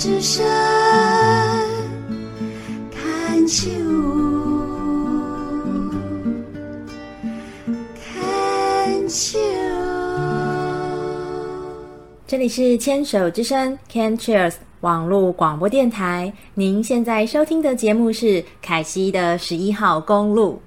之声看秋，看秋。这里是牵手之声 Can Cheers 网络广播电台，您现在收听的节目是凯西的十一号公路。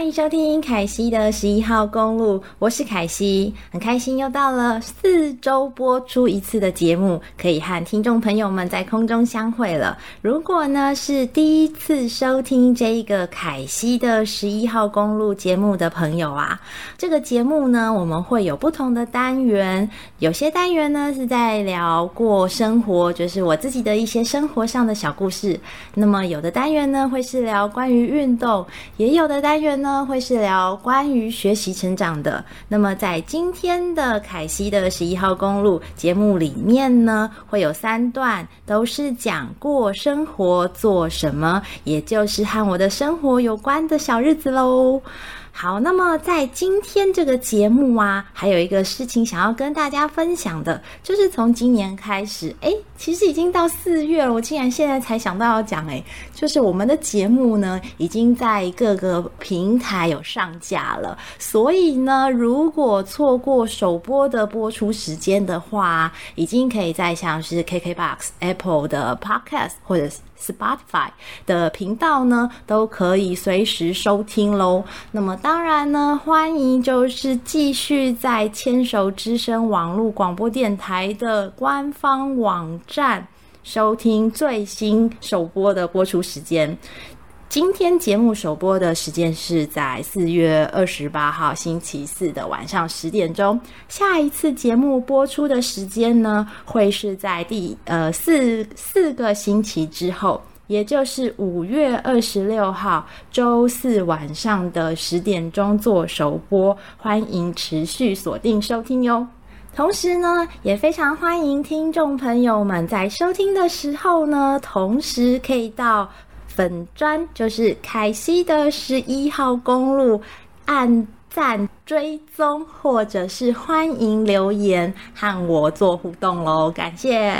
欢迎收听凯西的十一号公路，我是凯西，很开心又到了四周播出一次的节目，可以和听众朋友们在空中相会了。如果呢是第一次收听这一个凯西的十一号公路节目的朋友啊，这个节目呢我们会有不同的单元，有些单元呢是在聊过生活，就是我自己的一些生活上的小故事。那么有的单元呢会是聊关于运动，也有的单元呢。会是聊关于学习成长的。那么在今天的凯西的十一号公路节目里面呢，会有三段都是讲过生活做什么，也就是和我的生活有关的小日子喽。好，那么在今天这个节目啊，还有一个事情想要跟大家分享的，就是从今年开始，诶，其实已经到四月了，我竟然现在才想到要讲，诶，就是我们的节目呢，已经在各个平台有上架了，所以呢，如果错过首播的播出时间的话，已经可以在像是 KKBOX、Apple 的 Podcast 或者是 Spotify 的频道呢，都可以随时收听喽。那么当然呢，欢迎就是继续在牵手之声网络广播电台的官方网站收听最新首播的播出时间。今天节目首播的时间是在四月二十八号星期四的晚上十点钟。下一次节目播出的时间呢，会是在第呃四四个星期之后，也就是五月二十六号周四晚上的十点钟做首播。欢迎持续锁定收听哟。同时呢，也非常欢迎听众朋友们在收听的时候呢，同时可以到。粉砖就是凯西的十一号公路，按赞追踪，或者是欢迎留言和我做互动喽，感谢。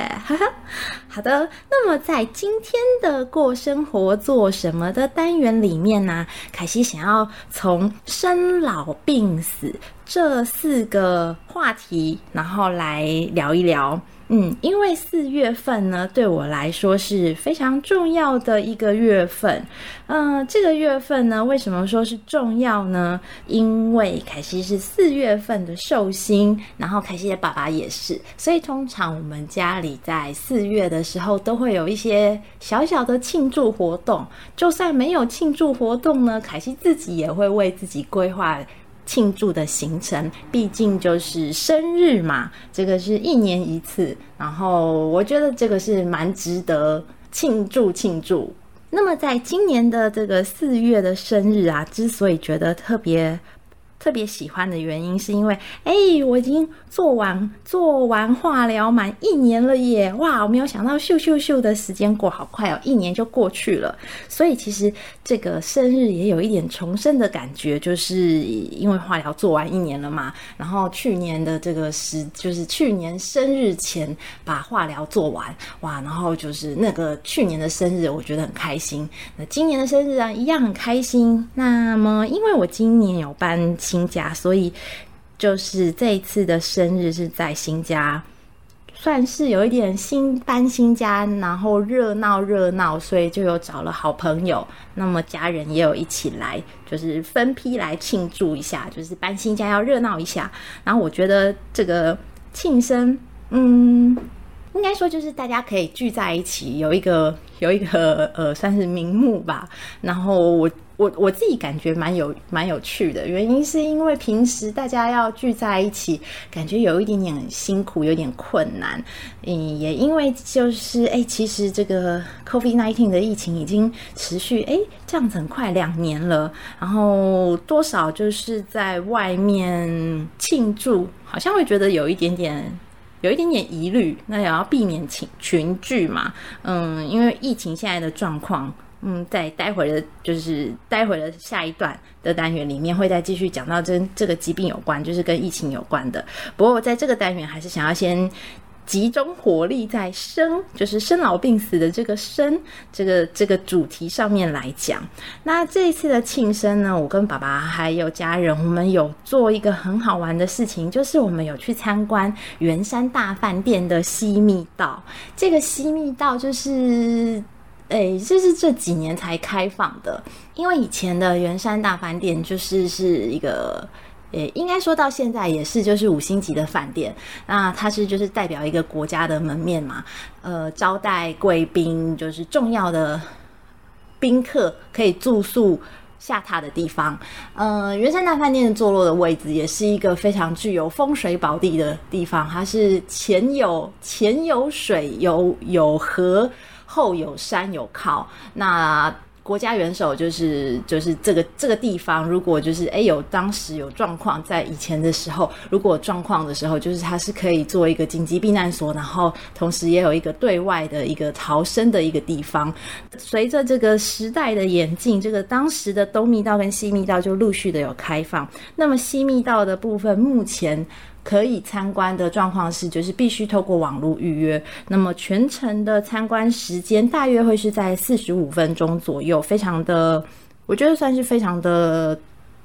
好的，那么在今天的过生活做什么的单元里面呢，凯西想要从生老病死这四个话题，然后来聊一聊。嗯，因为四月份呢，对我来说是非常重要的一个月份。嗯、呃，这个月份呢，为什么说是重要呢？因为凯西是四月份的寿星，然后凯西的爸爸也是，所以通常我们家里在四月的的时候都会有一些小小的庆祝活动。就算没有庆祝活动呢，凯西自己也会为自己规划。庆祝的行程，毕竟就是生日嘛，这个是一年一次，然后我觉得这个是蛮值得庆祝庆祝。那么在今年的这个四月的生日啊，之所以觉得特别。特别喜欢的原因是因为，哎，我已经做完做完化疗满一年了耶！哇，我没有想到咻咻咻的时间过好快哦，一年就过去了。所以其实这个生日也有一点重生的感觉，就是因为化疗做完一年了嘛。然后去年的这个时，就是去年生日前把化疗做完，哇，然后就是那个去年的生日，我觉得很开心。那今年的生日啊，一样很开心。那么因为我今年有搬。新家，所以就是这一次的生日是在新家，算是有一点新搬新家，然后热闹热闹，所以就有找了好朋友，那么家人也有一起来，就是分批来庆祝一下，就是搬新家要热闹一下。然后我觉得这个庆生，嗯，应该说就是大家可以聚在一起，有一个有一个呃，算是名目吧。然后我。我我自己感觉蛮有蛮有趣的，原因是因为平时大家要聚在一起，感觉有一点点辛苦，有点困难。嗯，也因为就是哎，其实这个 COVID-19 的疫情已经持续哎这样子很快两年了，然后多少就是在外面庆祝，好像会觉得有一点点有一点点疑虑，那也要避免群群聚嘛。嗯，因为疫情现在的状况。嗯，在待会的，就是待会的下一段的单元里面，会再继续讲到跟这个疾病有关，就是跟疫情有关的。不过，在这个单元还是想要先集中火力在生，就是生老病死的这个生这个这个主题上面来讲。那这一次的庆生呢，我跟爸爸还有家人，我们有做一个很好玩的事情，就是我们有去参观圆山大饭店的西密道。这个西密道就是。哎、欸，这是这几年才开放的，因为以前的圆山大饭店就是是一个，诶、欸，应该说到现在也是就是五星级的饭店。那它是就是代表一个国家的门面嘛，呃，招待贵宾就是重要的宾客可以住宿下榻的地方。呃，圆山大饭店坐落的位置也是一个非常具有风水宝地的地方，它是前有前有水有有河。后有山有靠，那国家元首就是就是这个这个地方，如果就是诶有当时有状况，在以前的时候，如果状况的时候，就是它是可以做一个紧急避难所，然后同时也有一个对外的一个逃生的一个地方。随着这个时代的演进，这个当时的东密道跟西密道就陆续的有开放。那么西密道的部分目前。可以参观的状况是，就是必须透过网络预约。那么全程的参观时间大约会是在四十五分钟左右，非常的，我觉得算是非常的，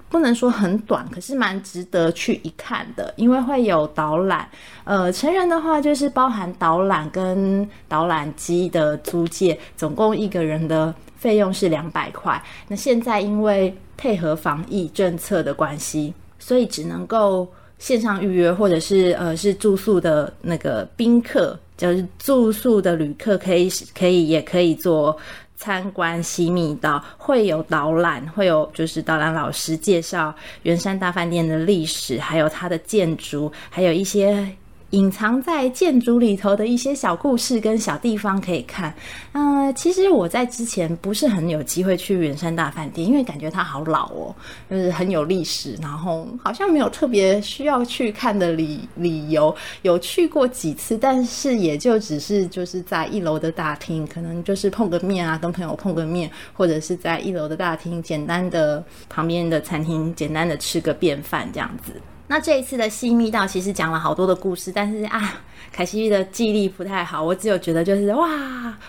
不能说很短，可是蛮值得去一看的，因为会有导览。呃，成人的话就是包含导览跟导览机的租借，总共一个人的费用是两百块。那现在因为配合防疫政策的关系，所以只能够。线上预约，或者是呃是住宿的那个宾客，就是住宿的旅客，可以可以也可以做参观西密道，会有导览，会有就是导览老师介绍圆山大饭店的历史，还有它的建筑，还有一些。隐藏在建筑里头的一些小故事跟小地方可以看。嗯、呃，其实我在之前不是很有机会去圆山大饭店，因为感觉它好老哦，就是很有历史，然后好像没有特别需要去看的理理由。有去过几次，但是也就只是就是在一楼的大厅，可能就是碰个面啊，跟朋友碰个面，或者是在一楼的大厅简单的旁边的餐厅简单的吃个便饭这样子。那这一次的西密道其实讲了好多的故事，但是啊，凯西的记忆力不太好，我只有觉得就是哇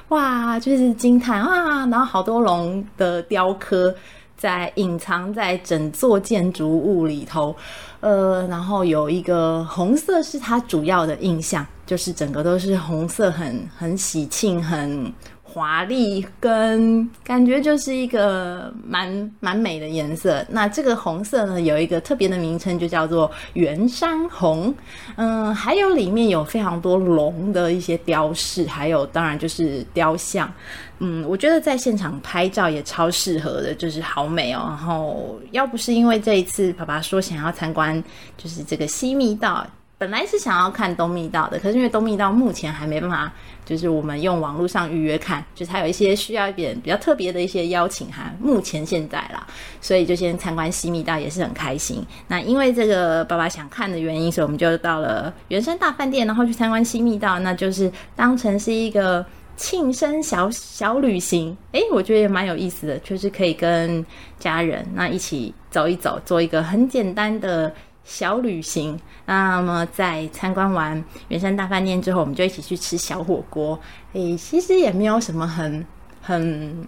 哇，就是惊叹啊，然后好多龙的雕刻在隐藏在整座建筑物里头，呃，然后有一个红色是它主要的印象，就是整个都是红色很，很很喜庆，很。华丽跟感觉就是一个蛮蛮美的颜色。那这个红色呢，有一个特别的名称，就叫做圆山红。嗯，还有里面有非常多龙的一些雕饰，还有当然就是雕像。嗯，我觉得在现场拍照也超适合的，就是好美哦。然后要不是因为这一次爸爸说想要参观，就是这个西密道。本来是想要看东密道的，可是因为东密道目前还没办法，就是我们用网络上预约看，就是还有一些需要一点比较特别的一些邀请函。目前现在啦，所以就先参观西密道也是很开心。那因为这个爸爸想看的原因，所以我们就到了原生大饭店，然后去参观西密道，那就是当成是一个庆生小小旅行。诶，我觉得也蛮有意思的，就是可以跟家人那一起走一走，做一个很简单的。小旅行，那么在参观完圆山大饭店之后，我们就一起去吃小火锅。诶，其实也没有什么很很，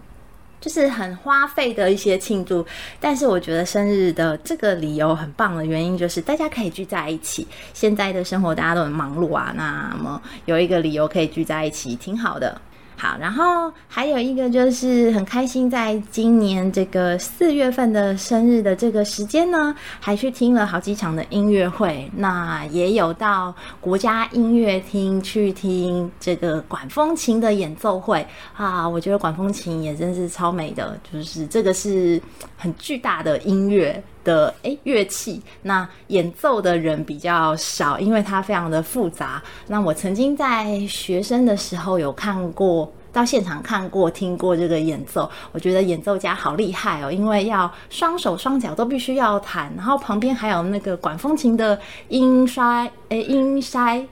就是很花费的一些庆祝，但是我觉得生日的这个理由很棒的原因，就是大家可以聚在一起。现在的生活大家都很忙碌啊，那么有一个理由可以聚在一起，挺好的。好，然后还有一个就是很开心，在今年这个四月份的生日的这个时间呢，还去听了好几场的音乐会，那也有到国家音乐厅去听这个管风琴的演奏会啊，我觉得管风琴也真是超美的，就是这个是很巨大的音乐。的诶乐器，那演奏的人比较少，因为它非常的复杂。那我曾经在学生的时候有看过，到现场看过、听过这个演奏，我觉得演奏家好厉害哦，因为要双手双脚都必须要弹，然后旁边还有那个管风琴的音筛，诶音筛，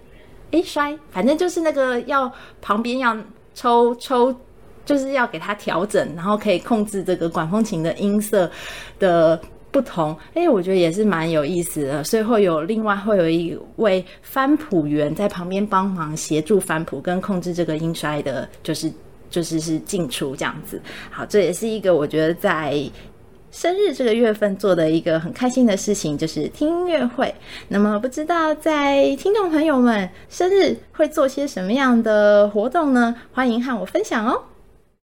诶筛，反正就是那个要旁边要抽抽。就是要给它调整，然后可以控制这个管风琴的音色的不同。哎，我觉得也是蛮有意思的。所以会有另外会有一位翻谱员在旁边帮忙协助翻谱跟控制这个音衰的，就是就是是进出这样子。好，这也是一个我觉得在。生日这个月份做的一个很开心的事情就是听音乐会。那么不知道在听众朋友们生日会做些什么样的活动呢？欢迎和我分享哦。